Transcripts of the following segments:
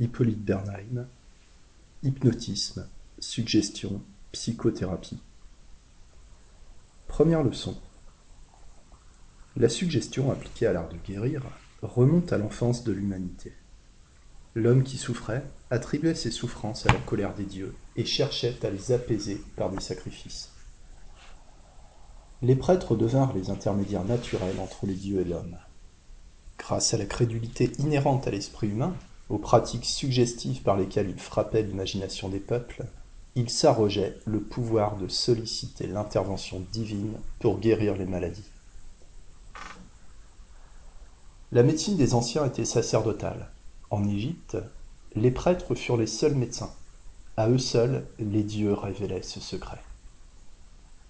Hippolyte Bernheim, Hypnotisme, suggestion, psychothérapie. Première leçon. La suggestion appliquée à l'art de guérir remonte à l'enfance de l'humanité. L'homme qui souffrait attribuait ses souffrances à la colère des dieux et cherchait à les apaiser par des sacrifices. Les prêtres devinrent les intermédiaires naturels entre les dieux et l'homme. Grâce à la crédulité inhérente à l'esprit humain, aux pratiques suggestives par lesquelles il frappait l'imagination des peuples, il s'arrogeait le pouvoir de solliciter l'intervention divine pour guérir les maladies. La médecine des anciens était sacerdotale. En Égypte, les prêtres furent les seuls médecins. À eux seuls, les dieux révélaient ce secret.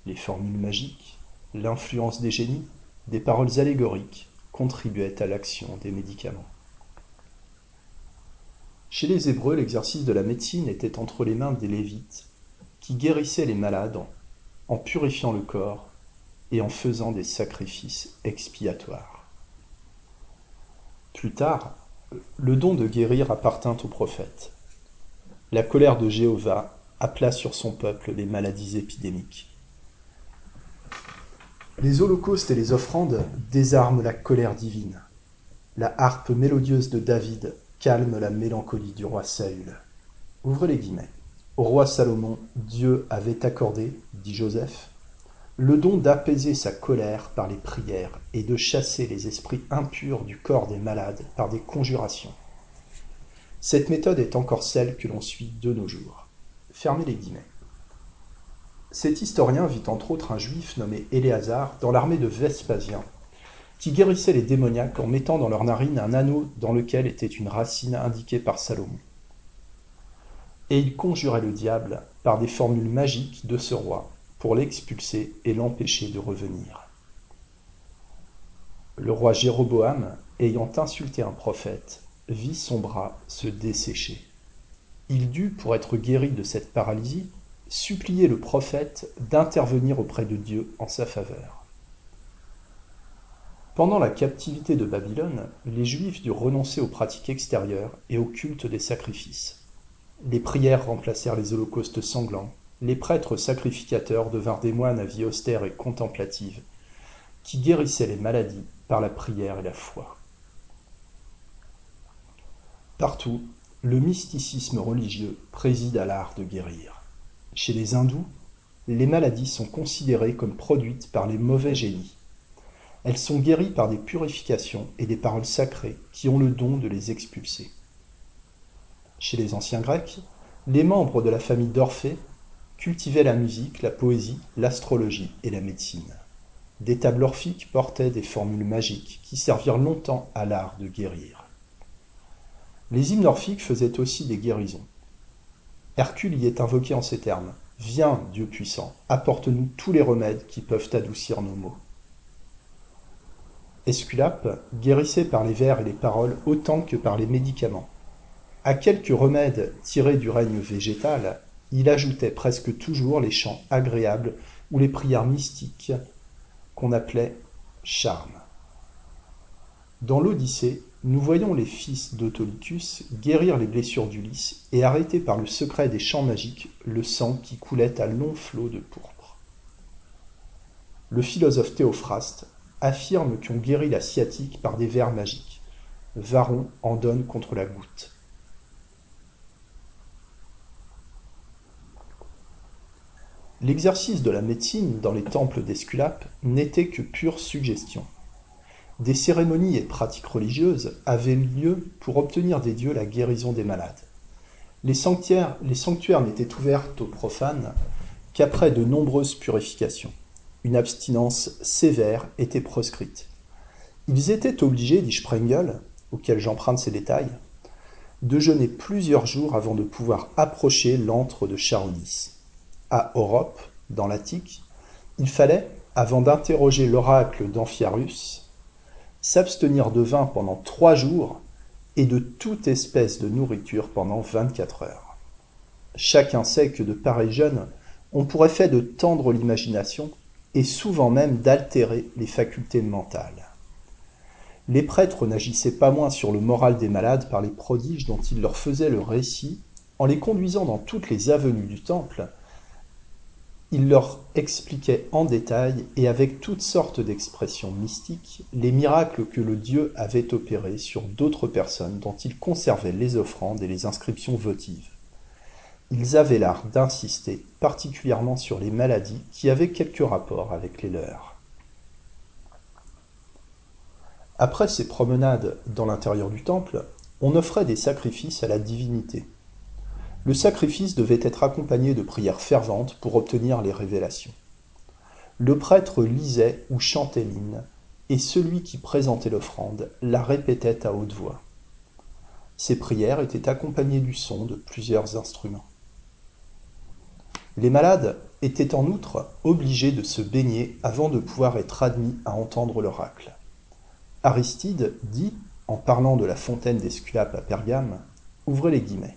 Les formules magiques, l'influence des génies, des paroles allégoriques contribuaient à l'action des médicaments. Chez les Hébreux, l'exercice de la médecine était entre les mains des Lévites, qui guérissaient les malades en purifiant le corps et en faisant des sacrifices expiatoires. Plus tard, le don de guérir appartint au prophète. La colère de Jéhovah appela sur son peuple les maladies épidémiques. Les holocaustes et les offrandes désarment la colère divine. La harpe mélodieuse de David calme la mélancolie du roi Saül. Ouvrez les guillemets. Au roi Salomon, Dieu avait accordé, dit Joseph, le don d'apaiser sa colère par les prières et de chasser les esprits impurs du corps des malades par des conjurations. Cette méthode est encore celle que l'on suit de nos jours. Fermez les guillemets. Cet historien vit entre autres un juif nommé Éléazar dans l'armée de Vespasien, qui guérissait les démoniaques en mettant dans leur narine un anneau dans lequel était une racine indiquée par Salomon. Et il conjurait le diable par des formules magiques de ce roi, pour l'expulser et l'empêcher de revenir. Le roi Jéroboam, ayant insulté un prophète, vit son bras se dessécher. Il dut, pour être guéri de cette paralysie, supplier le prophète d'intervenir auprès de Dieu en sa faveur. Pendant la captivité de Babylone, les Juifs durent renoncer aux pratiques extérieures et au culte des sacrifices. Les prières remplacèrent les holocaustes sanglants les prêtres sacrificateurs devinrent des moines à vie austère et contemplative, qui guérissaient les maladies par la prière et la foi. Partout, le mysticisme religieux préside à l'art de guérir. Chez les hindous, les maladies sont considérées comme produites par les mauvais génies. Elles sont guéries par des purifications et des paroles sacrées qui ont le don de les expulser. Chez les anciens Grecs, les membres de la famille d'Orphée cultivaient la musique, la poésie, l'astrologie et la médecine. Des tables orphiques portaient des formules magiques qui servirent longtemps à l'art de guérir. Les hymnes orphiques faisaient aussi des guérisons. Hercule y est invoqué en ces termes Viens, Dieu puissant, apporte-nous tous les remèdes qui peuvent adoucir nos maux. Esculape guérissait par les vers et les paroles autant que par les médicaments. À quelques remèdes tirés du règne végétal, il ajoutait presque toujours les chants agréables ou les prières mystiques qu'on appelait charmes. Dans l'Odyssée, nous voyons les fils d'Autolycus guérir les blessures d'Ulysse et arrêter par le secret des chants magiques le sang qui coulait à longs flots de pourpre. Le philosophe Théophraste affirme qu'on guérit la sciatique par des vers magiques. Varon en donne contre la goutte. L'exercice de la médecine dans les temples d'Esculape n'était que pure suggestion. Des cérémonies et pratiques religieuses avaient lieu pour obtenir des dieux la guérison des malades. Les sanctuaires, les sanctuaires n'étaient ouverts aux profanes qu'après de nombreuses purifications. Une abstinence sévère était proscrite. Ils étaient obligés, dit Sprengel, auquel j'emprunte ces détails, de jeûner plusieurs jours avant de pouvoir approcher l'antre de Charonis à Europe, dans l'Attique, il fallait, avant d'interroger l'oracle d'Amphiarus, s'abstenir de vin pendant trois jours et de toute espèce de nourriture pendant vingt-quatre heures. Chacun sait que de pareils jeûnes ont pour effet de tendre l'imagination et souvent même d'altérer les facultés mentales. Les prêtres n'agissaient pas moins sur le moral des malades par les prodiges dont ils leur faisaient le récit, en les conduisant dans toutes les avenues du temple, ils leur expliquaient en détail et avec toutes sortes d'expressions mystiques les miracles que le Dieu avait opérés sur d'autres personnes dont ils conservaient les offrandes et les inscriptions votives. Ils avaient l'art d'insister particulièrement sur les maladies qui avaient quelque rapport avec les leurs. Après ces promenades dans l'intérieur du temple, on offrait des sacrifices à la divinité. Le sacrifice devait être accompagné de prières ferventes pour obtenir les révélations. Le prêtre lisait ou chantait l'hymne, et celui qui présentait l'offrande la répétait à haute voix. Ces prières étaient accompagnées du son de plusieurs instruments. Les malades étaient en outre obligés de se baigner avant de pouvoir être admis à entendre l'oracle. Aristide dit, en parlant de la fontaine d'Esculape à Pergame, ouvrez les guillemets.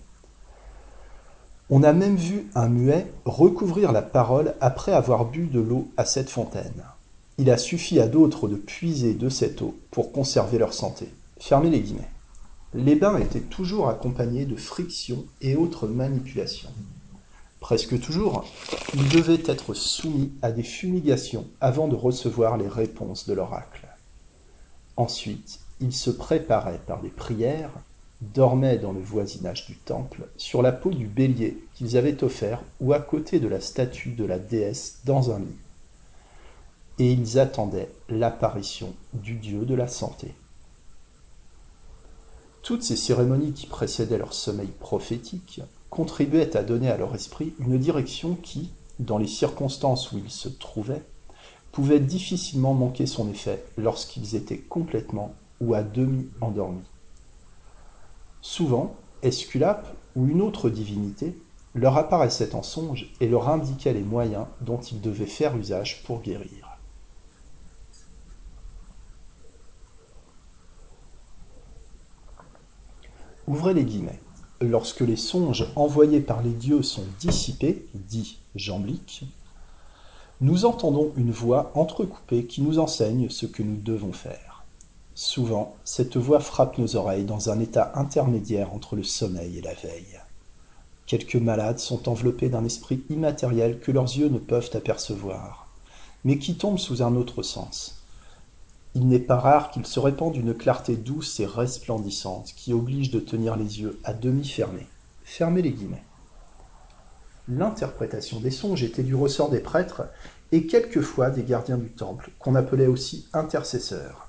On a même vu un muet recouvrir la parole après avoir bu de l'eau à cette fontaine. Il a suffi à d'autres de puiser de cette eau pour conserver leur santé. Fermez les guillemets. Les bains étaient toujours accompagnés de frictions et autres manipulations. Presque toujours, ils devaient être soumis à des fumigations avant de recevoir les réponses de l'oracle. Ensuite, ils se préparaient par des prières, dormaient dans le voisinage du temple, sur la peau du bélier qu'ils avaient offert ou à côté de la statue de la déesse dans un lit. Et ils attendaient l'apparition du dieu de la santé. Toutes ces cérémonies qui précédaient leur sommeil prophétique contribuaient à donner à leur esprit une direction qui, dans les circonstances où ils se trouvaient, pouvait difficilement manquer son effet lorsqu'ils étaient complètement ou à demi endormis. Souvent, Esculape ou une autre divinité leur apparaissait en songe et leur indiquait les moyens dont ils devaient faire usage pour guérir. Ouvrez les guillemets. Lorsque les songes envoyés par les dieux sont dissipés, dit jamblique, nous entendons une voix entrecoupée qui nous enseigne ce que nous devons faire. Souvent, cette voix frappe nos oreilles dans un état intermédiaire entre le sommeil et la veille. Quelques malades sont enveloppés d'un esprit immatériel que leurs yeux ne peuvent apercevoir, mais qui tombe sous un autre sens. Il n'est pas rare qu'il se répande une clarté douce et resplendissante qui oblige de tenir les yeux à demi fermés. Fermez les guillemets. L'interprétation des songes était du ressort des prêtres et quelquefois des gardiens du temple, qu'on appelait aussi intercesseurs.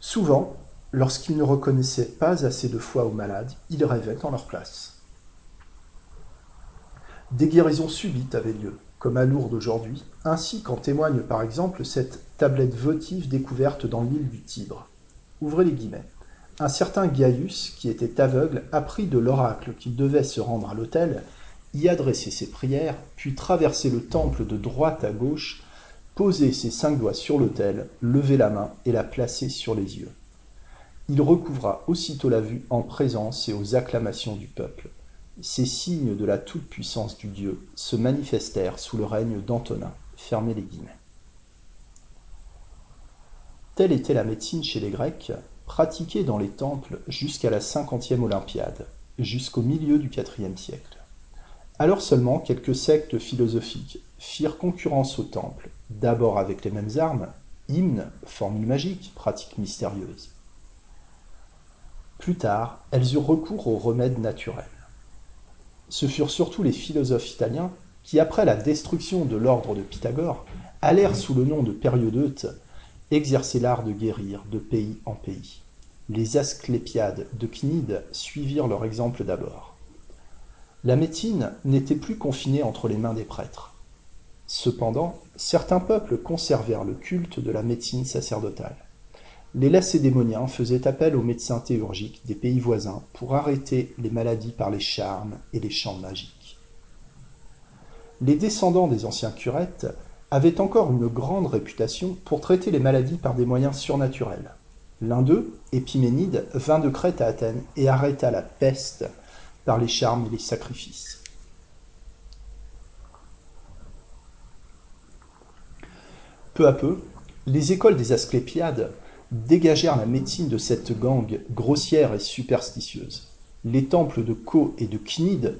Souvent, lorsqu'ils ne reconnaissaient pas assez de foi aux malades, ils rêvaient en leur place. Des guérisons subites avaient lieu, comme à Lourdes aujourd'hui, ainsi qu'en témoigne par exemple cette tablette votive découverte dans l'île du Tibre. Ouvrez les guillemets. Un certain Gaius, qui était aveugle, apprit de l'oracle qu'il devait se rendre à l'autel, y adresser ses prières, puis traverser le temple de droite à gauche, poser ses cinq doigts sur l'autel, lever la main et la placer sur les yeux. Il recouvra aussitôt la vue en présence et aux acclamations du peuple. Ces signes de la toute-puissance du Dieu se manifestèrent sous le règne d'Antonin. Fermez les guillemets. Telle était la médecine chez les Grecs, pratiquée dans les temples jusqu'à la cinquantième Olympiade, jusqu'au milieu du IVe siècle. Alors seulement quelques sectes philosophiques firent concurrence au temple, d'abord avec les mêmes armes, hymnes, formules magiques, pratiques mystérieuses. Plus tard, elles eurent recours aux remèdes naturels. Ce furent surtout les philosophes italiens qui, après la destruction de l'ordre de Pythagore, allèrent sous le nom de périodeutes exercer l'art de guérir de pays en pays. Les Asclépiades de Cnide suivirent leur exemple d'abord. La médecine n'était plus confinée entre les mains des prêtres. Cependant, certains peuples conservèrent le culte de la médecine sacerdotale. Les lacédémoniens faisaient appel aux médecins théurgiques des pays voisins pour arrêter les maladies par les charmes et les chants magiques. Les descendants des anciens curettes avait encore une grande réputation pour traiter les maladies par des moyens surnaturels. L'un d'eux, Épiménide, vint de Crète à Athènes et arrêta la peste par les charmes et les sacrifices. Peu à peu, Les écoles des Asclépiades dégagèrent la médecine de cette gangue grossière et superstitieuse. Les temples de Co et de Cnide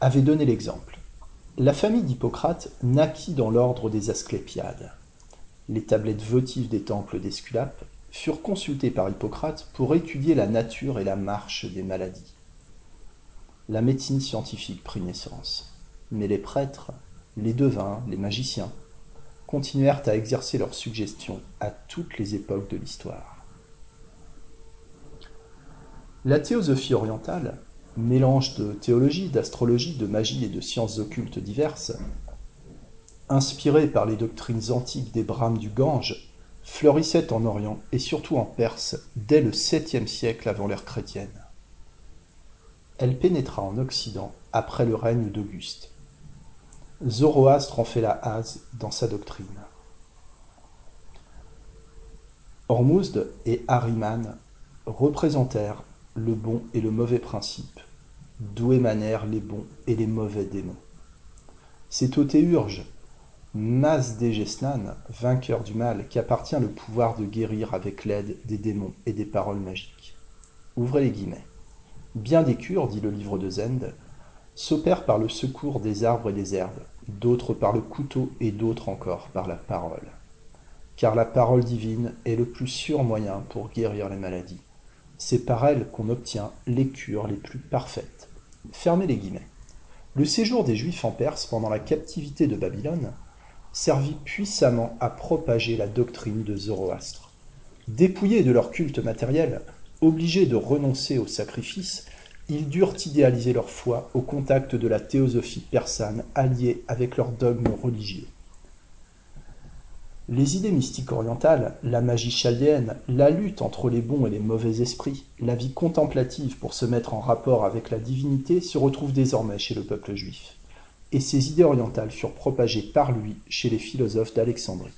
avaient donné l'exemple. La famille d'Hippocrate naquit dans l'ordre des Asclépiades. Les tablettes votives des temples d'Esculape furent consultées par Hippocrate pour étudier la nature et la marche des maladies. La médecine scientifique prit naissance, mais les prêtres, les devins, les magiciens continuèrent à exercer leurs suggestions à toutes les époques de l'histoire. La théosophie orientale, mélange de théologie, d'astrologie, de magie et de sciences occultes diverses, inspirée par les doctrines antiques des Brahmes du Gange, fleurissait en Orient et surtout en Perse dès le septième siècle avant l'ère chrétienne. Elle pénétra en Occident après le règne d'Auguste. Zoroastre en fait la hase dans sa doctrine. Hormuzd et Ahriman représentèrent le bon et le mauvais principe, d'où émanèrent les bons et les mauvais démons. C'est au théurge, Masdegesnan, vainqueur du mal, qu'appartient le pouvoir de guérir avec l'aide des démons et des paroles magiques. Ouvrez les guillemets. Bien des cures, dit le livre de Zend, s'opèrent par le secours des arbres et des herbes, d'autres par le couteau et d'autres encore par la parole. Car la parole divine est le plus sûr moyen pour guérir les maladies. C'est par elle qu'on obtient les cures les plus parfaites. Fermez les guillemets. Le séjour des Juifs en Perse pendant la captivité de Babylone servit puissamment à propager la doctrine de Zoroastre. Dépouillés de leur culte matériel, obligés de renoncer au sacrifice, ils durent idéaliser leur foi au contact de la théosophie persane alliée avec leurs dogmes religieux. Les idées mystiques orientales, la magie chaldéenne, la lutte entre les bons et les mauvais esprits, la vie contemplative pour se mettre en rapport avec la divinité se retrouvent désormais chez le peuple juif. Et ces idées orientales furent propagées par lui chez les philosophes d'Alexandrie.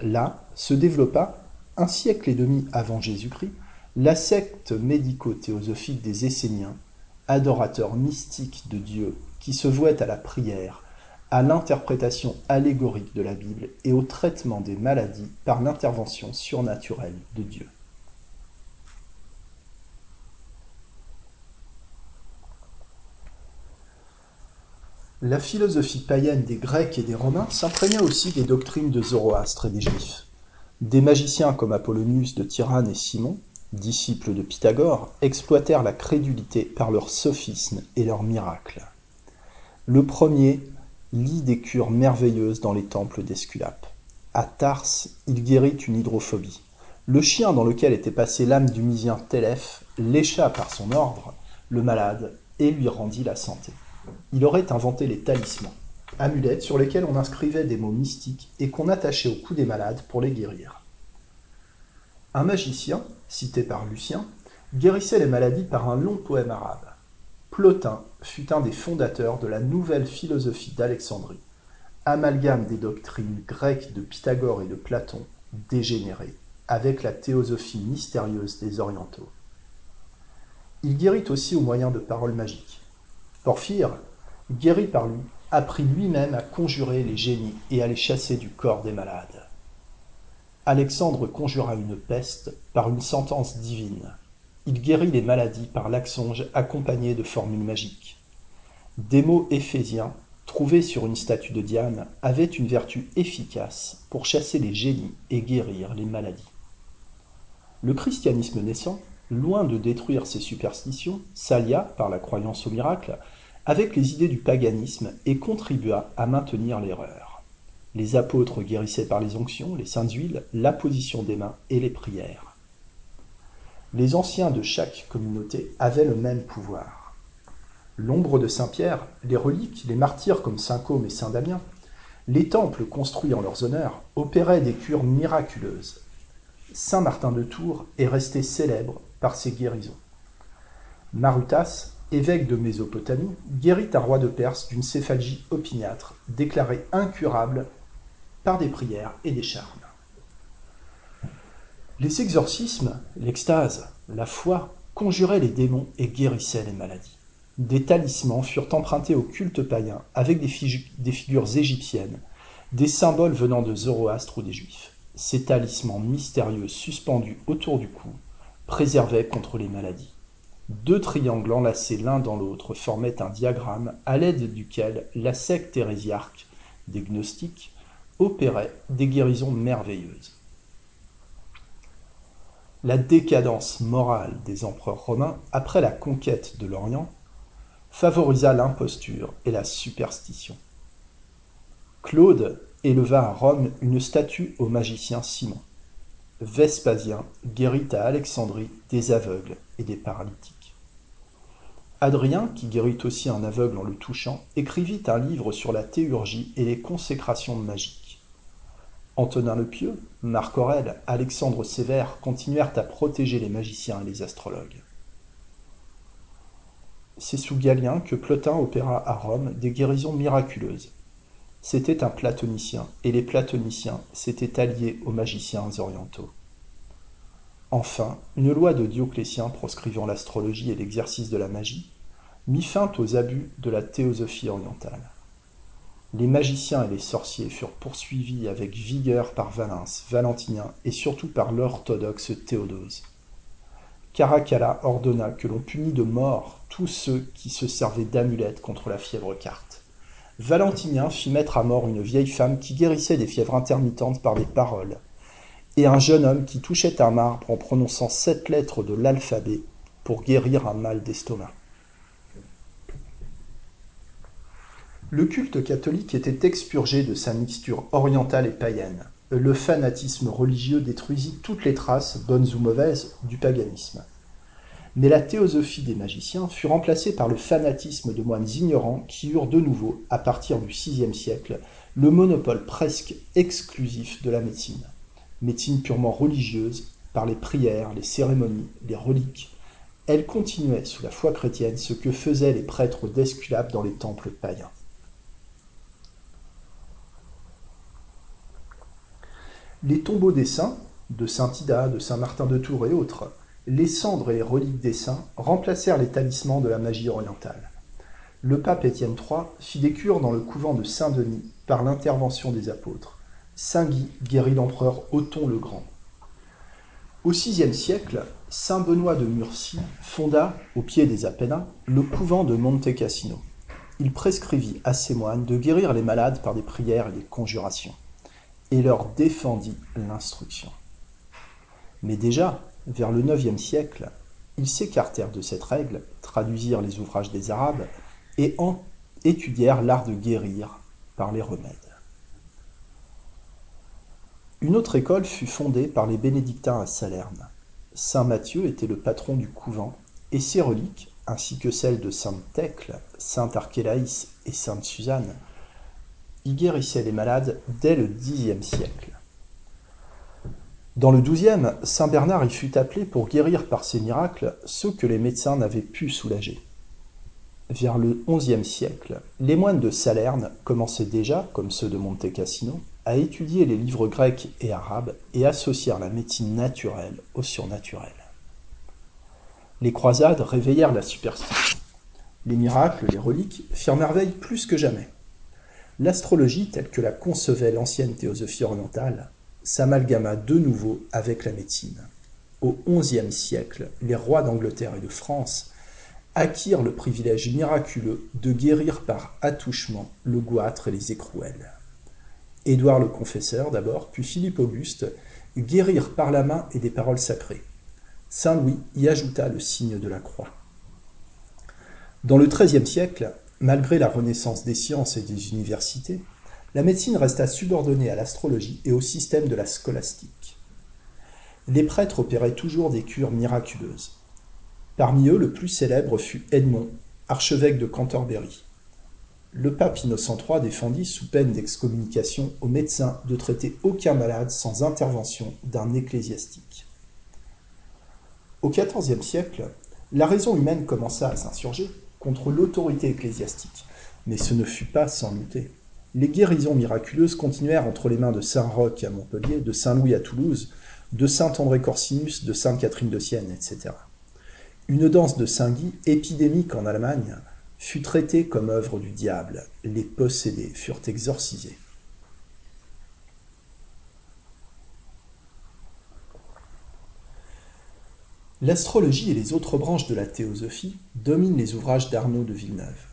Là se développa, un siècle et demi avant Jésus-Christ, la secte médico-théosophique des Esséniens, adorateurs mystiques de Dieu qui se vouaient à la prière, à l'interprétation allégorique de la Bible et au traitement des maladies par l'intervention surnaturelle de Dieu. La philosophie païenne des Grecs et des Romains s'imprégna aussi des doctrines de Zoroastre et des Juifs. Des magiciens comme Apollonius de Tyrane et Simon, disciples de Pythagore, exploitèrent la crédulité par leurs sophismes et leurs miracles. Le premier lit des cures merveilleuses dans les temples d'Esculape. À Tars, il guérit une hydrophobie. Le chien dans lequel était passée l'âme du misien Télèphe lécha par son ordre le malade et lui rendit la santé. Il aurait inventé les talismans, amulettes sur lesquelles on inscrivait des mots mystiques et qu'on attachait au cou des malades pour les guérir. Un magicien, cité par Lucien, guérissait les maladies par un long poème arabe. Plotin fut un des fondateurs de la nouvelle philosophie d'Alexandrie, amalgame des doctrines grecques de Pythagore et de Platon, dégénérées, avec la théosophie mystérieuse des orientaux. Il guérit aussi au moyen de paroles magiques. Porphyre, guéri par lui, apprit lui-même à conjurer les génies et à les chasser du corps des malades. Alexandre conjura une peste par une sentence divine. Il guérit les maladies par l'axonge accompagné de formules magiques. Des mots éphésiens, trouvés sur une statue de Diane, avaient une vertu efficace pour chasser les génies et guérir les maladies. Le christianisme naissant, loin de détruire ces superstitions, s'allia, par la croyance au miracle, avec les idées du paganisme et contribua à maintenir l'erreur. Les apôtres guérissaient par les onctions, les saintes huiles, l'apposition des mains et les prières. Les anciens de chaque communauté avaient le même pouvoir. L'ombre de Saint Pierre, les reliques, les martyrs comme Saint Côme et Saint Damien, les temples construits en leurs honneurs opéraient des cures miraculeuses. Saint Martin de Tours est resté célèbre par ses guérisons. Marutas, évêque de Mésopotamie, guérit un roi de Perse d'une céphalgie opiniâtre, déclarée incurable par des prières et des charmes. Les exorcismes, l'extase, la foi conjuraient les démons et guérissaient les maladies. Des talismans furent empruntés au culte païen avec des, figures égyptiennes des symboles venant de Zoroastre ou des Juifs. Ces talismans mystérieux suspendus autour du cou préservaient contre les maladies. Deux triangles enlacés l'un dans l'autre formaient un diagramme à l'aide duquel la secte hérésiarque des gnostiques opérait des guérisons merveilleuses. La décadence morale des empereurs romains après la conquête de l'Orient favorisa l'imposture et la superstition. Claude éleva à Rome une statue au magicien Simon. Vespasien guérit à Alexandrie des aveugles et des paralytiques. Adrien, qui guérit aussi un aveugle en le touchant, écrivit un livre sur la théurgie et les consécrations magiques. Antonin le Pieux, Marc Aurèle, Alexandre Sévère continuèrent à protéger les magiciens et les astrologues. C'est sous Galien que Plotin opéra à Rome des guérisons miraculeuses. C'était un platonicien, et les platoniciens s'étaient alliés aux magiciens orientaux. Enfin, une loi de Dioclétien proscrivant l'astrologie et l'exercice de la magie mit fin aux abus de la théosophie orientale. Les magiciens et les sorciers furent poursuivis avec vigueur par Valens, Valentinien et surtout par l'orthodoxe Théodose. Caracalla ordonna que l'on punît de mort tous ceux qui se servaient d'amulettes contre la fièvre carte. Valentinien fit mettre à mort une vieille femme qui guérissait des fièvres intermittentes par des paroles, et un jeune homme qui touchait un marbre en prononçant sept lettres de l'alphabet pour guérir un mal d'estomac. Le culte catholique était expurgé de sa mixture orientale et païenne. Le fanatisme religieux détruisit toutes les traces, bonnes ou mauvaises, du paganisme. Mais la théosophie des magiciens fut remplacée par le fanatisme de moines ignorants qui eurent de nouveau, à partir du VIe siècle, le monopole presque exclusif de la médecine médecine purement religieuse, par les prières, les cérémonies, les reliques, elle continuait sous la foi chrétienne ce que faisaient les prêtres d'Esculape dans les temples païens. Les tombeaux des saints, de saint Ida, de saint Martin de Tours et autres, les cendres et les reliques des saints remplacèrent les talismans de la magie orientale. Le pape Étienne III fit des cures dans le couvent de Saint-Denis par l'intervention des apôtres. Saint Guy guérit l'empereur Othon le Grand. Au VIe siècle, saint Benoît de Murcie fonda, au pied des Apennins, le couvent de Monte Cassino. Il prescrivit à ses moines de guérir les malades par des prières et des conjurations, et leur défendit l'instruction. Mais déjà, vers le IXe siècle, ils s'écartèrent de cette règle, traduisirent les ouvrages des Arabes et en étudièrent l'art de guérir par les remèdes. Une autre école fut fondée par les bénédictins à Salerne. Saint Matthieu était le patron du couvent, et ses reliques, ainsi que celles de sainte Thècle, sainte Archélaïs et sainte Suzanne, y guérissaient les malades dès le Xe siècle. Dans le XIIe, saint Bernard y fut appelé pour guérir par ses miracles ceux que les médecins n'avaient pu soulager. Vers le XIe siècle, les moines de Salerne commençaient déjà, comme ceux de Monte Cassino, à étudier les livres grecs et arabes et associèrent la médecine naturelle au surnaturel. Les croisades réveillèrent la superstition. Les miracles, les reliques firent merveille plus que jamais. L'astrologie, telle que la concevait l'ancienne théosophie orientale, s'amalgama de nouveau avec la médecine. Au XIe siècle, les rois d'Angleterre et de France acquirent le privilège miraculeux de guérir par attouchement le goitre et les écrouelles. Édouard le Confesseur d'abord, puis Philippe Auguste, guérir par la main et des paroles sacrées. Saint Louis y ajouta le signe de la croix. Dans le XIIIe siècle, malgré la renaissance des sciences et des universités, la médecine resta subordonnée à l'astrologie et au système de la scolastique. Les prêtres opéraient toujours des cures miraculeuses. Parmi eux, le plus célèbre fut Edmond, archevêque de Canterbury le pape Innocent III défendit, sous peine d'excommunication, aux médecins de traiter aucun malade sans intervention d'un ecclésiastique. Au XIVe siècle, la raison humaine commença à s'insurger contre l'autorité ecclésiastique, mais ce ne fut pas sans lutter. Les guérisons miraculeuses continuèrent entre les mains de Saint Roch à Montpellier, de Saint Louis à Toulouse, de Saint André Corsinus, de Sainte Catherine de Sienne, etc. Une danse de Saint Guy, épidémique en Allemagne, fut traité comme œuvre du diable, les possédés furent exorcisés. L'astrologie et les autres branches de la théosophie dominent les ouvrages d'Arnaud de Villeneuve.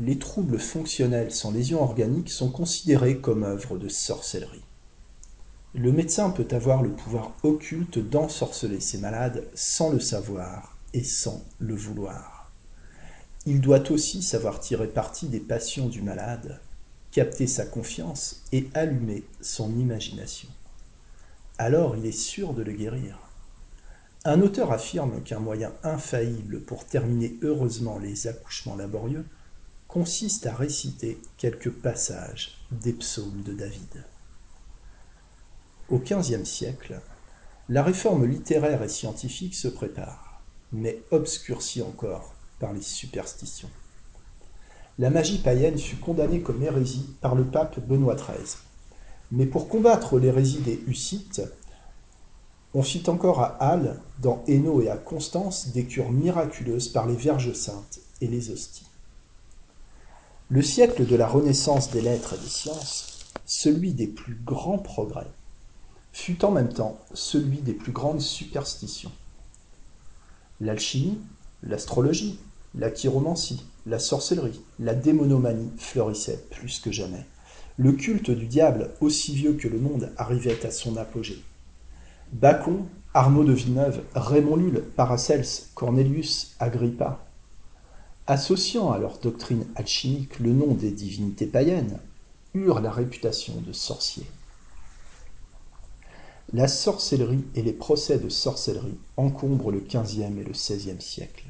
Les troubles fonctionnels sans lésion organique sont considérés comme œuvres de sorcellerie. Le médecin peut avoir le pouvoir occulte d'ensorceler ses malades sans le savoir et sans le vouloir. Il doit aussi savoir tirer parti des passions du malade, capter sa confiance et allumer son imagination. Alors il est sûr de le guérir. Un auteur affirme qu'un moyen infaillible pour terminer heureusement les accouchements laborieux consiste à réciter quelques passages des psaumes de David. Au XVe siècle, la réforme littéraire et scientifique se prépare, mais obscurcie encore par les superstitions. La magie païenne fut condamnée comme hérésie par le pape Benoît XIII. Mais pour combattre l'hérésie des Hussites, on fit encore à Halle, dans Hainaut et à Constance, des cures miraculeuses par les Vierges saintes et les hosties. Le siècle de la renaissance des lettres et des sciences, celui des plus grands progrès, fut en même temps celui des plus grandes superstitions. L'alchimie, l'astrologie, la chiromancie, la sorcellerie, la démonomanie fleurissaient plus que jamais. Le culte du diable, aussi vieux que le monde, arrivait à son apogée. Bacon, Arnaud de Villeneuve, Raymond Lulle, Paracels, Cornelius, Agrippa, associant à leur doctrine alchimique le nom des divinités païennes, eurent la réputation de sorciers. La sorcellerie et les procès de sorcellerie encombrent le XVe et le XVIe siècle.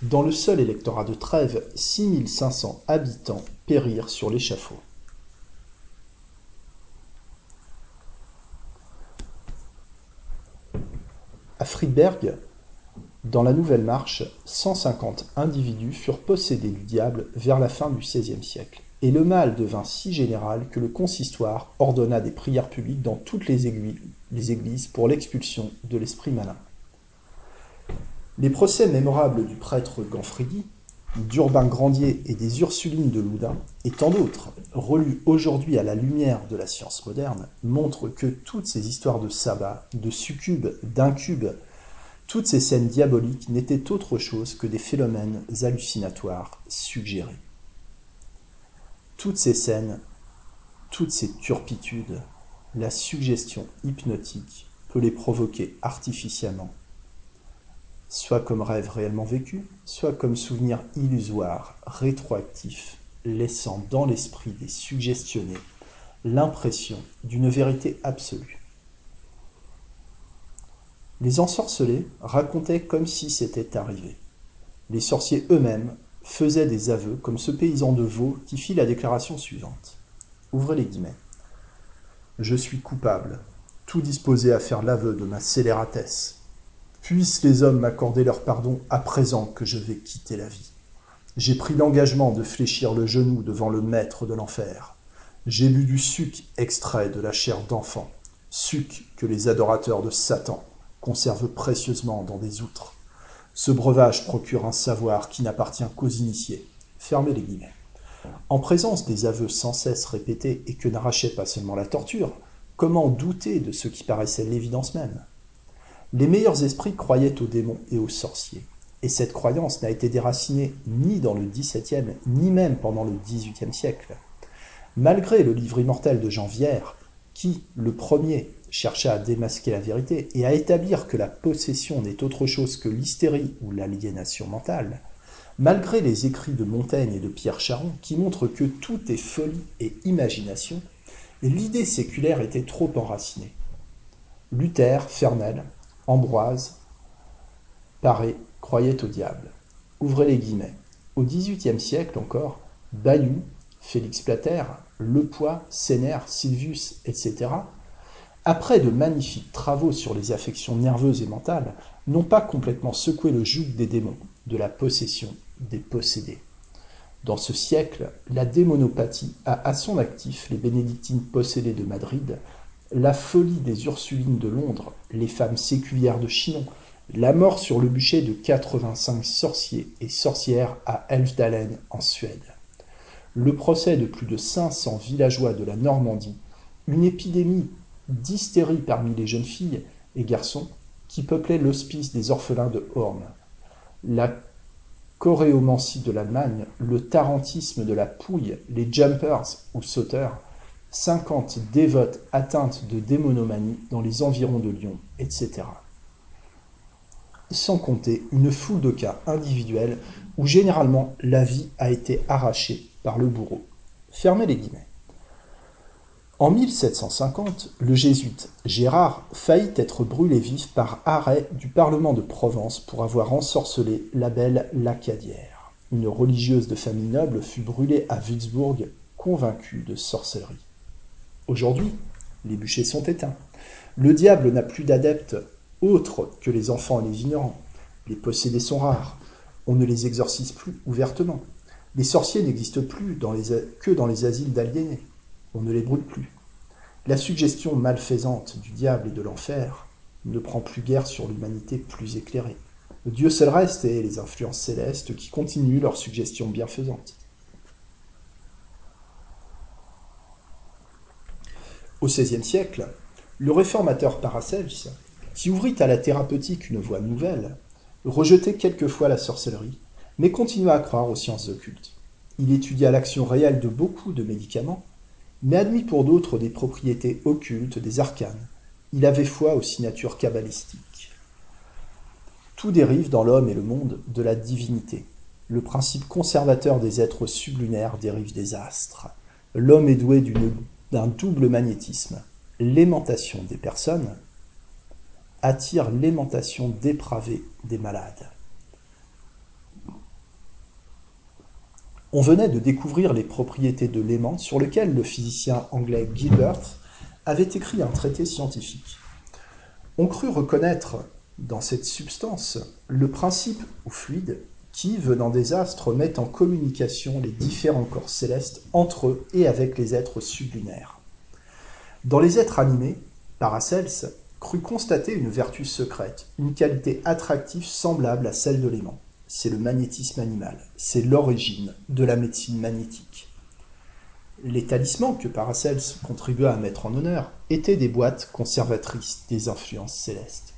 Dans le seul électorat de Trèves, 6500 habitants périrent sur l'échafaud. À Friedberg, dans la Nouvelle Marche, 150 individus furent possédés du diable vers la fin du XVIe siècle, et le mal devint si général que le consistoire ordonna des prières publiques dans toutes les églises pour l'expulsion de l'esprit malin. Les procès mémorables du prêtre Ganfridi, d'Urbain Grandier et des Ursulines de Loudun, et tant d'autres, relus aujourd'hui à la lumière de la science moderne, montrent que toutes ces histoires de sabbat, de succubes, d'incubes, toutes ces scènes diaboliques n'étaient autre chose que des phénomènes hallucinatoires suggérés. Toutes ces scènes, toutes ces turpitudes, la suggestion hypnotique peut les provoquer artificiellement soit comme rêve réellement vécu, soit comme souvenir illusoire, rétroactif, laissant dans l'esprit des suggestionnés l'impression d'une vérité absolue. Les ensorcelés racontaient comme si c'était arrivé. Les sorciers eux-mêmes faisaient des aveux, comme ce paysan de Vaux qui fit la déclaration suivante. Ouvrez les guillemets. Je suis coupable, tout disposé à faire l'aveu de ma scélératesse, Puissent les hommes m'accorder leur pardon à présent que je vais quitter la vie. J'ai pris l'engagement de fléchir le genou devant le maître de l'enfer. J'ai bu du suc extrait de la chair d'enfant, suc que les adorateurs de Satan conservent précieusement dans des outres. Ce breuvage procure un savoir qui n'appartient qu'aux initiés. Fermez les guillemets. En présence des aveux sans cesse répétés et que n'arrachait pas seulement la torture, comment douter de ce qui paraissait l'évidence même? Les meilleurs esprits croyaient aux démons et aux sorciers, et cette croyance n'a été déracinée ni dans le XVIIe, ni même pendant le XVIIIe siècle. Malgré le livre immortel de Jean Vière, qui, le premier, chercha à démasquer la vérité et à établir que la possession n'est autre chose que l'hystérie ou l'aliénation mentale, malgré les écrits de Montaigne et de Pierre Charon qui montrent que tout est folie et imagination, l'idée séculaire était trop enracinée. Luther, Fernel, Ambroise, Paré croyait au diable. Ouvrez les guillemets. Au XVIIIe siècle encore, Bayou, Félix Plater, Lepoix, Sénère, Sylvius, etc., après de magnifiques travaux sur les affections nerveuses et mentales, n'ont pas complètement secoué le joug des démons, de la possession des possédés. Dans ce siècle, la démonopathie a à son actif les bénédictines possédées de Madrid, la folie des Ursulines de Londres, les femmes séculières de Chinon, la mort sur le bûcher de 85 sorciers et sorcières à Elfdalen en Suède, le procès de plus de 500 villageois de la Normandie, une épidémie d'hystérie parmi les jeunes filles et garçons qui peuplaient l'hospice des orphelins de Horn. La choréomancie de l'Allemagne, le tarantisme de la pouille, les jumpers ou sauteurs, cinquante dévotes atteintes de démonomanie dans les environs de Lyon, etc. Sans compter une foule de cas individuels où généralement la vie a été arrachée par le bourreau. Fermez les guillemets. En 1750, le jésuite Gérard faillit être brûlé vif par arrêt du Parlement de Provence pour avoir ensorcelé la belle Lacadière. Une religieuse de famille noble fut brûlée à Würzburg, convaincue de sorcellerie. Aujourd'hui, les bûchers sont éteints. Le diable n'a plus d'adeptes autres que les enfants et les ignorants. Les possédés sont rares. On ne les exorcise plus ouvertement. Les sorciers n'existent plus que dans les asiles d'aliénés on ne les brûle plus. La suggestion malfaisante du diable et de l'enfer ne prend plus guère sur l'humanité plus éclairée. Dieu seul reste et les influences célestes qui continuent leur suggestion bienfaisante. Au XVIe siècle, le réformateur Paracels, qui ouvrit à la thérapeutique une voie nouvelle, rejetait quelquefois la sorcellerie, mais continua à croire aux sciences occultes. Il étudia l'action réelle de beaucoup de médicaments mais admis pour d'autres des propriétés occultes des arcanes. Il avait foi aux signatures cabalistiques. Tout dérive dans l'homme et le monde de la divinité. Le principe conservateur des êtres sublunaires dérive des astres. L'homme est doué d'un double magnétisme. L'aimantation des personnes attire l'aimantation dépravée des malades. On venait de découvrir les propriétés de l'aimant sur lequel le physicien anglais Gilbert avait écrit un traité scientifique. On crut reconnaître dans cette substance le principe ou fluide qui, venant des astres, met en communication les différents corps célestes entre eux et avec les êtres sublunaires. Dans les êtres animés, Paracels crut constater une vertu secrète, une qualité attractive semblable à celle de l'aimant c'est le magnétisme animal. C'est l'origine de la médecine magnétique. Les talismans que Paracels contribua à mettre en honneur étaient des boîtes conservatrices des influences célestes.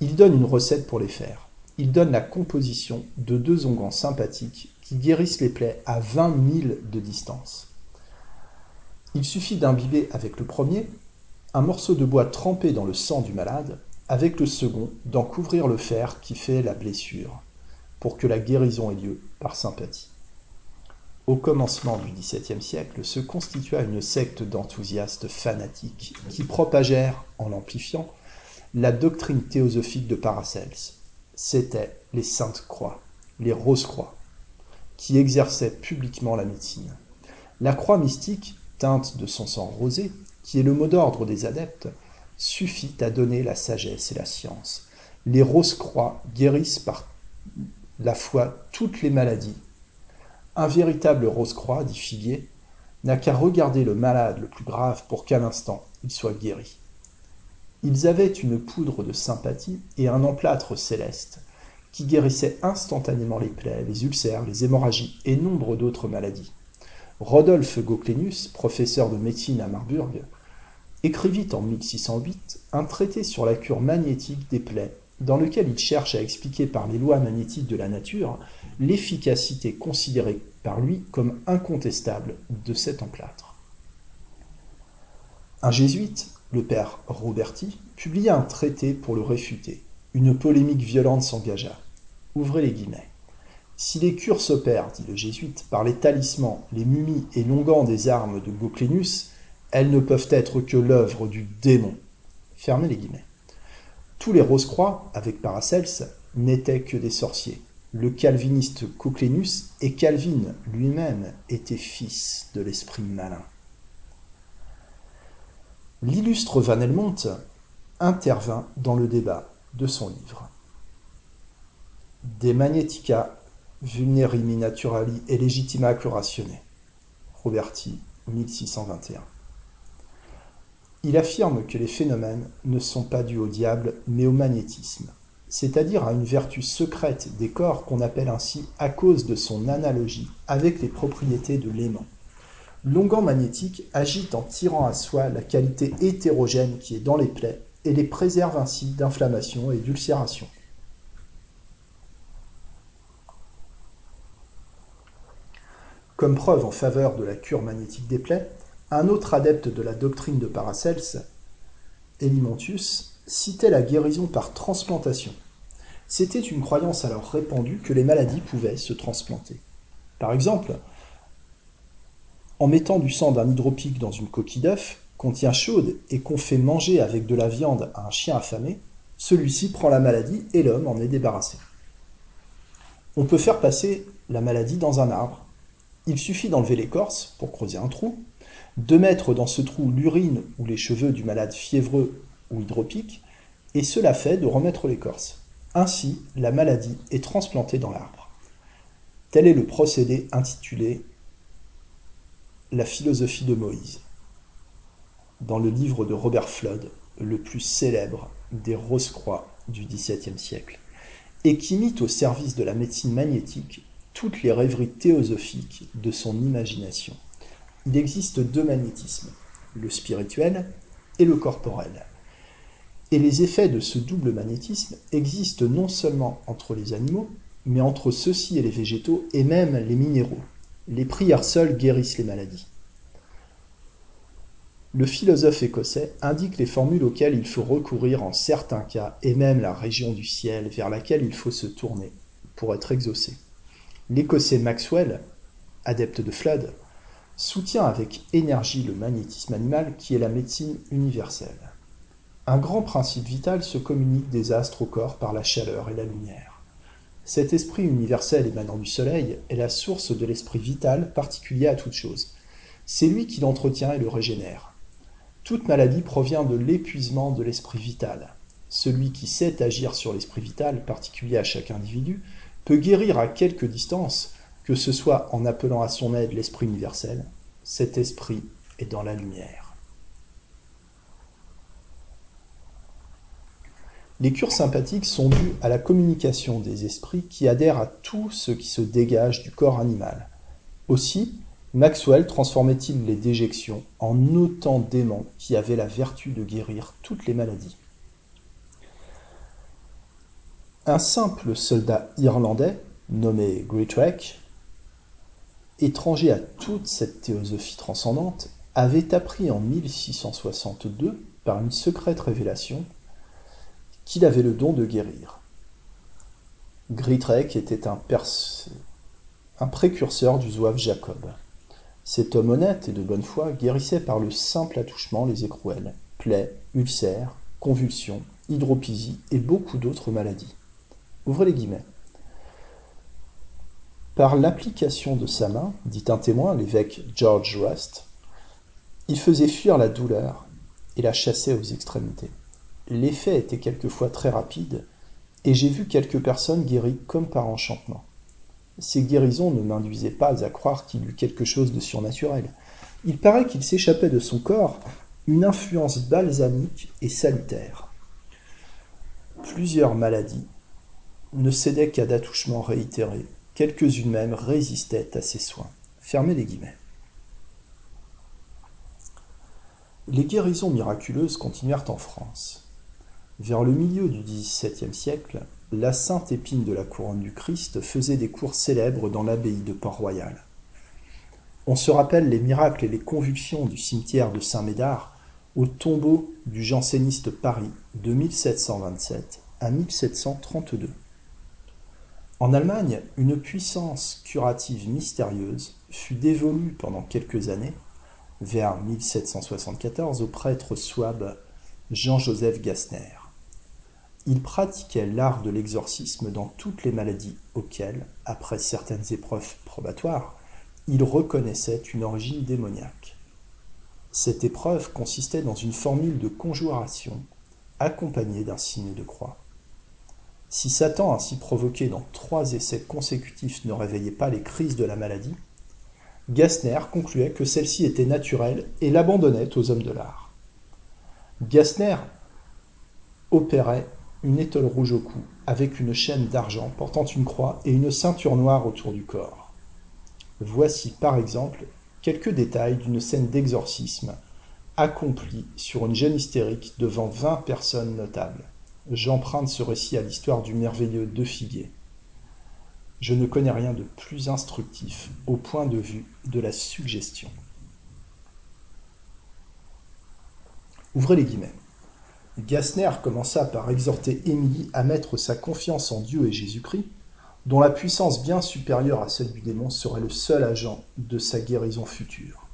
Il donne une recette pour les faire. Il donne la composition de deux onguents sympathiques qui guérissent les plaies à 20 000 de distance. Il suffit d'imbiber avec le premier un morceau de bois trempé dans le sang du malade, avec le second d'en couvrir le fer qui fait la blessure pour que la guérison ait lieu par sympathie. Au commencement du XVIIe siècle se constitua une secte d'enthousiastes fanatiques qui propagèrent, en l'amplifiant, la doctrine théosophique de Paracels. C'étaient les Saintes Croix, les Rose-Croix, qui exerçaient publiquement la médecine. La croix mystique, teinte de son sang rosé, qui est le mot d'ordre des adeptes, suffit à donner la sagesse et la science. Les Rose-Croix guérissent par la foi toutes les maladies. Un véritable Rose-Croix, dit Figuier, n'a qu'à regarder le malade le plus grave pour qu'à l'instant il soit guéri. Ils avaient une poudre de sympathie et un emplâtre céleste qui guérissait instantanément les plaies, les ulcères, les hémorragies et nombre d'autres maladies. Rodolphe Goclenius, professeur de médecine à Marburg, écrivit en 1608 un traité sur la cure magnétique des plaies dans lequel il cherche à expliquer par les lois magnétiques de la nature l'efficacité considérée par lui comme incontestable de cet emplâtre. Un jésuite, le père Roberti, publia un traité pour le réfuter. Une polémique violente s'engagea. Ouvrez les guillemets. Si les cures s'opèrent, dit le jésuite, par les talismans, les mumies et l'onguent des armes de Goclénus, elles ne peuvent être que l'œuvre du démon. Fermez les guillemets. Tous les Rose-Croix, avec Paracels, n'étaient que des sorciers. Le calviniste Cochlénus et Calvin lui-même étaient fils de l'esprit malin. L'illustre Van Helmont intervint dans le débat de son livre. De magnetica vulnerimi naturali et legitima curatione. Roberti, 1621. Il affirme que les phénomènes ne sont pas dus au diable, mais au magnétisme, c'est-à-dire à une vertu secrète des corps qu'on appelle ainsi à cause de son analogie avec les propriétés de l'aimant. L'onguent magnétique agit en tirant à soi la qualité hétérogène qui est dans les plaies et les préserve ainsi d'inflammation et d'ulcération. Comme preuve en faveur de la cure magnétique des plaies, un autre adepte de la doctrine de Paracelse, Elimontius, citait la guérison par transplantation. C'était une croyance alors répandue que les maladies pouvaient se transplanter. Par exemple, en mettant du sang d'un hydropique dans une coquille d'œuf, qu'on tient chaude et qu'on fait manger avec de la viande à un chien affamé, celui-ci prend la maladie et l'homme en est débarrassé. On peut faire passer la maladie dans un arbre. Il suffit d'enlever l'écorce pour creuser un trou, de mettre dans ce trou l'urine ou les cheveux du malade fiévreux ou hydropique, et cela fait de remettre l'écorce. Ainsi, la maladie est transplantée dans l'arbre. Tel est le procédé intitulé la philosophie de Moïse, dans le livre de Robert Flood, le plus célèbre des Rose-Croix du XVIIe siècle, et qui mit au service de la médecine magnétique toutes les rêveries théosophiques de son imagination. Il existe deux magnétismes, le spirituel et le corporel. Et les effets de ce double magnétisme existent non seulement entre les animaux, mais entre ceux-ci et les végétaux et même les minéraux. Les prières seules guérissent les maladies. Le philosophe écossais indique les formules auxquelles il faut recourir en certains cas et même la région du ciel vers laquelle il faut se tourner pour être exaucé. L'écossais Maxwell, adepte de Flood, soutient avec énergie le magnétisme animal qui est la médecine universelle. Un grand principe vital se communique des astres au corps par la chaleur et la lumière. Cet esprit universel émanant du Soleil est la source de l'esprit vital particulier à toute chose. C'est lui qui l'entretient et le régénère. Toute maladie provient de l'épuisement de l'esprit vital. Celui qui sait agir sur l'esprit vital, particulier à chaque individu, peut guérir à quelque distance, que ce soit en appelant à son aide l'esprit universel. Cet esprit est dans la lumière. Les cures sympathiques sont dues à la communication des esprits qui adhèrent à tout ce qui se dégage du corps animal. Aussi, Maxwell transformait-il les déjections en autant d'aimants qui avaient la vertu de guérir toutes les maladies. Un simple soldat irlandais, nommé Greatrek, étranger à toute cette théosophie transcendante, avait appris en 1662, par une secrète révélation, qu'il avait le don de guérir. Gritrek était un, précurseur du zouave Jacob. Cet homme honnête et de bonne foi guérissait par le simple attouchement les écrouelles, plaies, ulcères, convulsions, hydropisie et beaucoup d'autres maladies. Ouvrez les guillemets. Par l'application de sa main, dit un témoin, l'évêque George Rust, il faisait fuir la douleur et la chassait aux extrémités. L'effet était quelquefois très rapide, et j'ai vu quelques personnes guéries comme par enchantement. Ces guérisons ne m'induisaient pas à croire qu'il eût quelque chose de surnaturel. Il paraît qu'il s'échappait de son corps une influence balsamique et salutaire. Plusieurs maladies ne cédaient qu'à d'attouchements réitérés, quelques-unes même résistaient à ses soins. Fermez les guillemets. Les guérisons miraculeuses continuèrent en France. Vers le milieu du XVIIe siècle, la sainte épine de la couronne du Christ faisait des cours célèbres dans l'abbaye de Port-Royal. On se rappelle les miracles et les convulsions du cimetière de Saint-Médard au tombeau du janséniste Paris de 1727 à 1732. En Allemagne, une puissance curative mystérieuse fut dévolue pendant quelques années, vers 1774, au prêtre souabe Jean-Joseph Gassner. Il pratiquait l'art de l'exorcisme dans toutes les maladies auxquelles, après certaines épreuves probatoires, il reconnaissait une origine démoniaque. Cette épreuve consistait dans une formule de conjuration accompagnée d'un signe de croix. Si Satan ainsi provoqué dans trois essais consécutifs ne réveillait pas les crises de la maladie, Gassner concluait que celle-ci était naturelle et l'abandonnait aux hommes de l'art. Gassner opérait une étole rouge au cou, avec une chaîne d'argent portant une croix et une ceinture noire autour du corps. Voici par exemple quelques détails d'une scène d'exorcisme accompli sur une jeune hystérique devant vingt personnes notables. J'emprunte ce récit à l'histoire du merveilleux De Figuier. Je ne connais rien de plus instructif au point de vue de la suggestion. Ouvrez les guillemets. Gassner commença par exhorter Émilie à mettre sa confiance en Dieu et Jésus-Christ, dont la puissance bien supérieure à celle du démon serait le seul agent de sa guérison future.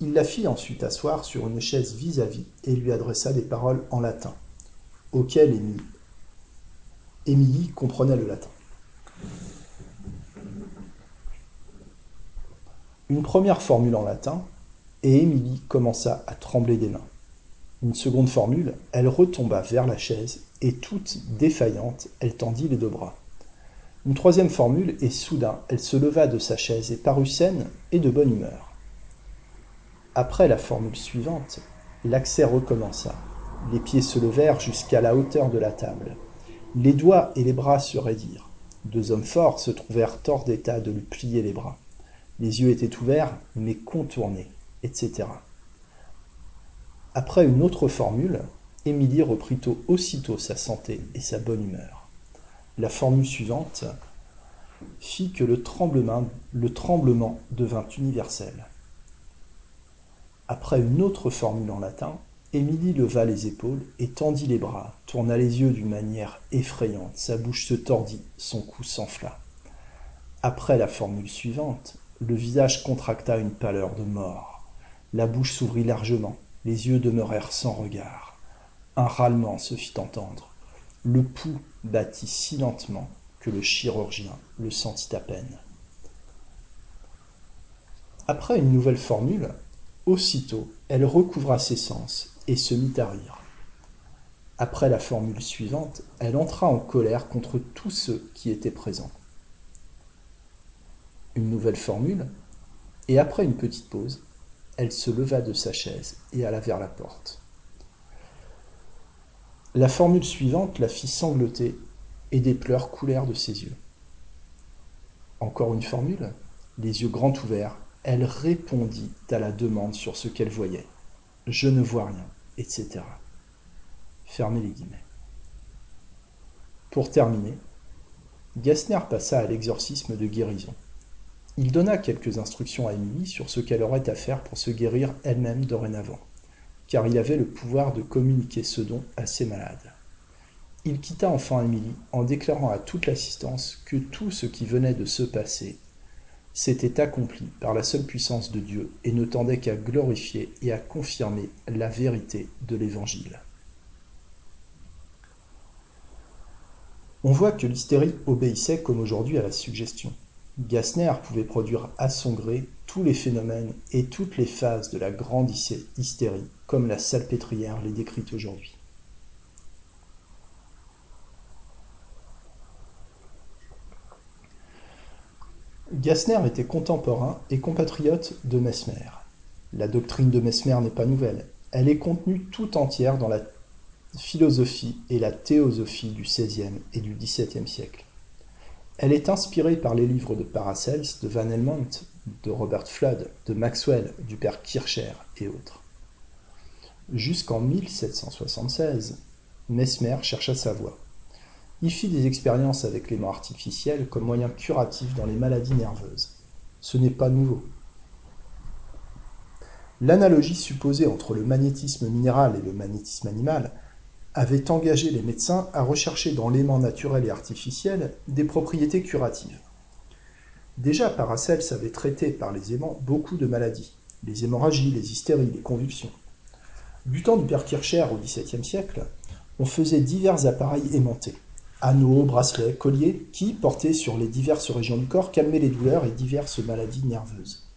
Il la fit ensuite asseoir sur une chaise vis-à-vis et lui adressa des paroles en latin, auxquelles Émilie, comprenait le latin. Une première formule en latin, et Émilie commença à trembler des mains. Une seconde formule, elle retomba vers la chaise, et toute défaillante, elle tendit les deux bras. Une troisième formule, et soudain, elle se leva de sa chaise et parut saine et de bonne humeur. Après la formule suivante, l'accès recommença. Les pieds se levèrent jusqu'à la hauteur de la table. Les doigts et les bras se raidirent. Deux hommes forts se trouvèrent hors d'état de lui plier les bras. Les yeux étaient ouverts, mais contournés, etc. Après une autre formule, Émilie reprit aussitôt sa santé et sa bonne humeur. La formule suivante fit que le tremblement, le tremblement devint universel. Après une autre formule en latin, Émilie leva les épaules et tendit les bras, tourna les yeux d'une manière effrayante, sa bouche se tordit, son cou s'enfla. Après la formule suivante, le visage contracta une pâleur de mort. La bouche s'ouvrit largement, les yeux demeurèrent sans regard. Un râlement se fit entendre. Le pouls battit si lentement que le chirurgien le sentit à peine. Après une nouvelle formule, aussitôt elle recouvra ses sens et se mit à rire. Après la formule suivante, elle entra en colère contre tous ceux qui étaient présents. Une nouvelle formule, et après une petite pause, elle se leva de sa chaise et alla vers la porte. La formule suivante la fit sangloter et des pleurs coulèrent de ses yeux. Encore une formule, les yeux grands ouverts, elle répondit à la demande sur ce qu'elle voyait. Je ne vois rien, etc. Fermez les guillemets. Pour terminer, Gassner passa à l'exorcisme de guérison. Il donna quelques instructions à Émilie sur ce qu'elle aurait à faire pour se guérir elle-même dorénavant, car il avait le pouvoir de communiquer ce don à ses malades. Il quitta enfin Émilie en déclarant à toute l'assistance que tout ce qui venait de se passer s'était accompli par la seule puissance de Dieu et ne tendait qu'à glorifier et à confirmer la vérité de l'Évangile. On voit que l'hystérie obéissait comme aujourd'hui à la suggestion. Gassner pouvait produire à son gré tous les phénomènes et toutes les phases de la grande hystérie, comme la salpêtrière les décrit aujourd'hui. Gassner était contemporain et compatriote de Mesmer. La doctrine de Mesmer n'est pas nouvelle. Elle est contenue tout entière dans la philosophie et la théosophie du XVIe et du XVIIe siècle. Elle est inspirée par les livres de Paracels, de Van Helmont, de Robert Flood, de Maxwell, du père Kircher et autres. Jusqu'en 1776, Mesmer chercha sa voie. Il fit des expériences avec l'aimant artificiel comme moyen curatif dans les maladies nerveuses. Ce n'est pas nouveau. L'analogie supposée entre le magnétisme minéral et le magnétisme animal avait engagé les médecins à rechercher dans l'aimant naturel et artificiel des propriétés curatives. Déjà, Paracels avait traité par les aimants beaucoup de maladies, les hémorragies, les hystéries, les convulsions. Du temps du père Kircher au XVIIe siècle, on faisait divers appareils aimantés, anneaux, bracelets, colliers, qui, portés sur les diverses régions du corps, calmaient les douleurs et diverses maladies nerveuses.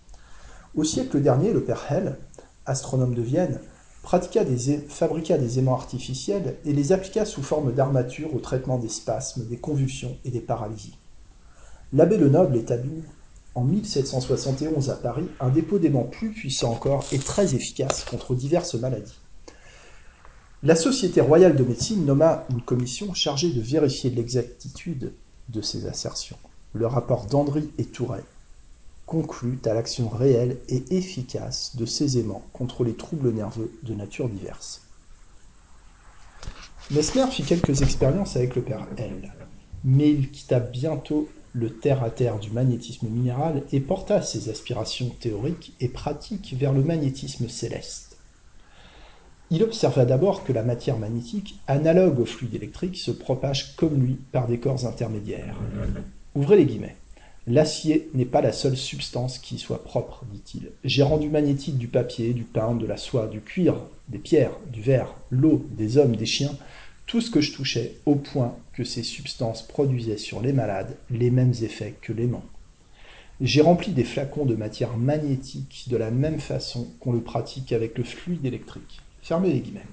Au siècle dernier, le père Hell, astronome de Vienne, fabriqua des aimants artificiels et les appliqua sous forme d'armature au traitement des spasmes, des convulsions et des paralysies. L'abbé Lenoble établit en 1771 à Paris un dépôt d'aimants plus puissant encore et très efficace contre diverses maladies. La Société royale de médecine nomma une commission chargée de vérifier l'exactitude de ces assertions. Le rapport d'Andry et Touret concluent à l'action réelle et efficace de ces aimants contre les troubles nerveux de nature diverse. Mesmer fit quelques expériences avec le père L, mais il quitta bientôt le terre-à-terre du magnétisme minéral et porta ses aspirations théoriques et pratiques vers le magnétisme céleste. Il observa d'abord que la matière magnétique, analogue au fluide électrique, se propage comme lui par des corps intermédiaires. Ouvrez les guillemets. L'acier n'est pas la seule substance qui soit propre, dit-il. J'ai rendu magnétique du papier, du pain, de la soie, du cuir, des pierres, du verre, l'eau, des hommes, des chiens, tout ce que je touchais, au point que ces substances produisaient sur les malades les mêmes effets que l'aimant. J'ai rempli des flacons de matière magnétique de la même façon qu'on le pratique avec le fluide électrique. Fermez les guillemets.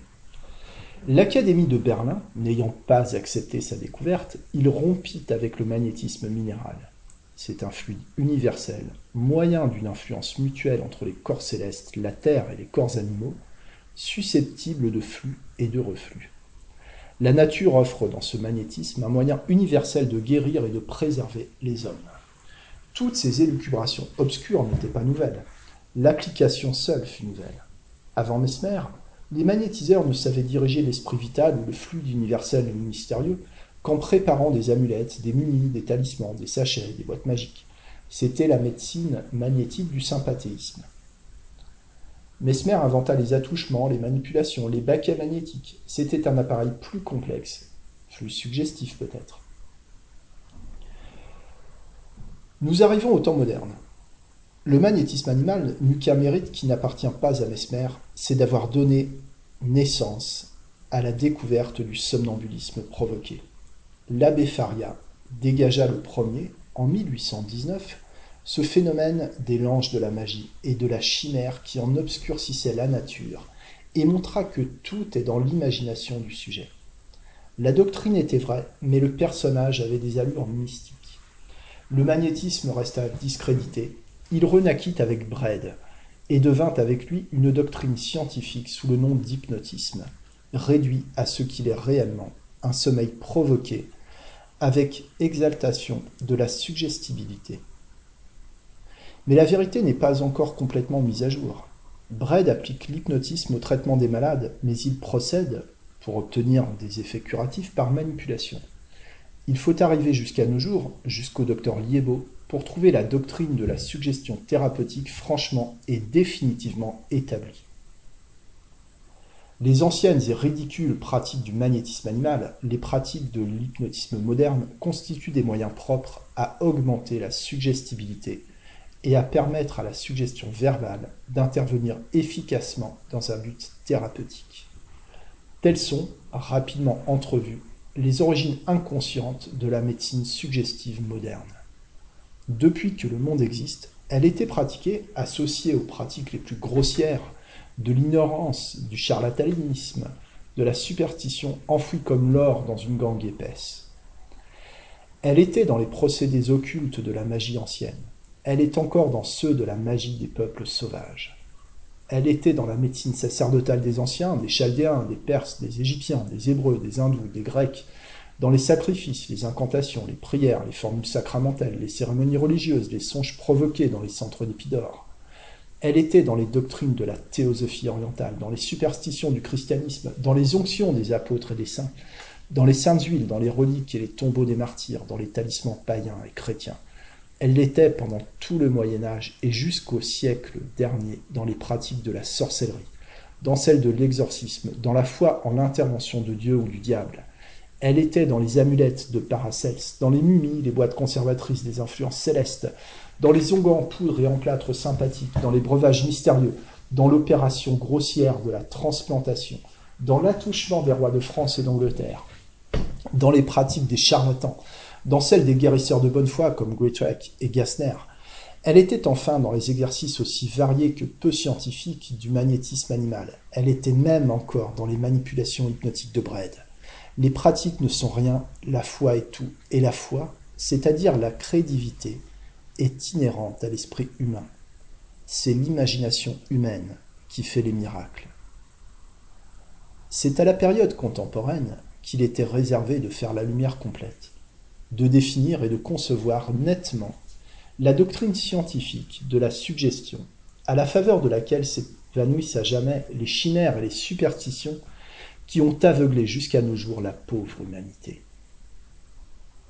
L'Académie de Berlin, n'ayant pas accepté sa découverte, il rompit avec le magnétisme minéral. C'est un fluide universel, moyen d'une influence mutuelle entre les corps célestes, la Terre et les corps animaux, susceptible de flux et de reflux. La nature offre dans ce magnétisme un moyen universel de guérir et de préserver les hommes. Toutes ces élucubrations obscures n'étaient pas nouvelles. L'application seule fut nouvelle. Avant Mesmer, les magnétiseurs ne savaient diriger l'esprit vital ou le flux universel et mystérieux qu'en préparant des amulettes, des munis, des talismans, des sachets, des boîtes magiques. C'était la médecine magnétique du sympathéisme. Mesmer inventa les attouchements, les manipulations, les baquets magnétiques. C'était un appareil plus complexe, plus suggestif peut-être. Nous arrivons au temps moderne. Le magnétisme animal n'eut qu'un mérite qui n'appartient pas à Mesmer, c'est d'avoir donné naissance à la découverte du somnambulisme provoqué. L'abbé Faria dégagea le premier, en 1819, ce phénomène des langes de la magie et de la chimère qui en obscurcissait la nature, et montra que tout est dans l'imagination du sujet. La doctrine était vraie, mais le personnage avait des allures mystiques. Le magnétisme resta discrédité. Il renaquit avec Brede, et devint avec lui une doctrine scientifique sous le nom d'hypnotisme, réduit à ce qu'il est réellement, un sommeil provoqué, avec exaltation de la suggestibilité. Mais la vérité n'est pas encore complètement mise à jour. Braid applique l'hypnotisme au traitement des malades, mais il procède, pour obtenir des effets curatifs, par manipulation. Il faut arriver jusqu'à nos jours, jusqu'au docteur Liebo, pour trouver la doctrine de la suggestion thérapeutique franchement et définitivement établie. Les anciennes et ridicules pratiques du magnétisme animal, les pratiques de l'hypnotisme moderne, constituent des moyens propres à augmenter la suggestibilité et à permettre à la suggestion verbale d'intervenir efficacement dans un but thérapeutique. Telles sont, rapidement entrevues, les origines inconscientes de la médecine suggestive moderne. Depuis que le monde existe, elle était pratiquée, associée aux pratiques les plus grossières de l'ignorance, du charlatanisme, de la superstition enfouie comme l'or dans une gangue épaisse. Elle était dans les procédés occultes de la magie ancienne, elle est encore dans ceux de la magie des peuples sauvages. Elle était dans la médecine sacerdotale des anciens, des Chaldéens, des Perses, des Égyptiens, des Hébreux, des Hindous, des Grecs, dans les sacrifices, les incantations, les prières, les formules sacramentelles, les cérémonies religieuses, les songes provoqués dans les centres d'Épidore. Elle était dans les doctrines de la théosophie orientale, dans les superstitions du christianisme, dans les onctions des apôtres et des saints, dans les saintes huiles, dans les reliques et les tombeaux des martyrs, dans les talismans païens et chrétiens. Elle l'était pendant tout le Moyen Âge et jusqu'au siècle dernier dans les pratiques de la sorcellerie, dans celle de l'exorcisme, dans la foi en l'intervention de Dieu ou du diable. Elle était dans les amulettes de Paracels, dans les mumies, les boîtes conservatrices des influences célestes, dans les onguents en poudre et en plâtre sympathiques, dans les breuvages mystérieux, dans l'opération grossière de la transplantation, dans l'attouchement des rois de France et d'Angleterre, dans les pratiques des charlatans, dans celle des guérisseurs de bonne foi comme Greatrack et Gassner. Elle était enfin dans les exercices aussi variés que peu scientifiques du magnétisme animal. Elle était même encore dans les manipulations hypnotiques de Brede. Les pratiques ne sont rien, la foi est tout. Et la foi, c'est-à-dire la créditivité, est inhérente à l'esprit humain. C'est l'imagination humaine qui fait les miracles. C'est à la période contemporaine qu'il était réservé de faire la lumière complète de définir et de concevoir nettement la doctrine scientifique de la suggestion, à la faveur de laquelle s'évanouissent à jamais les chimères et les superstitions qui ont aveuglé jusqu'à nos jours la pauvre humanité.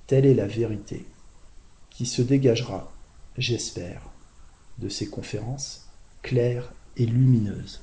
Telle est la vérité qui se dégagera, j'espère, de ces conférences claires et lumineuses.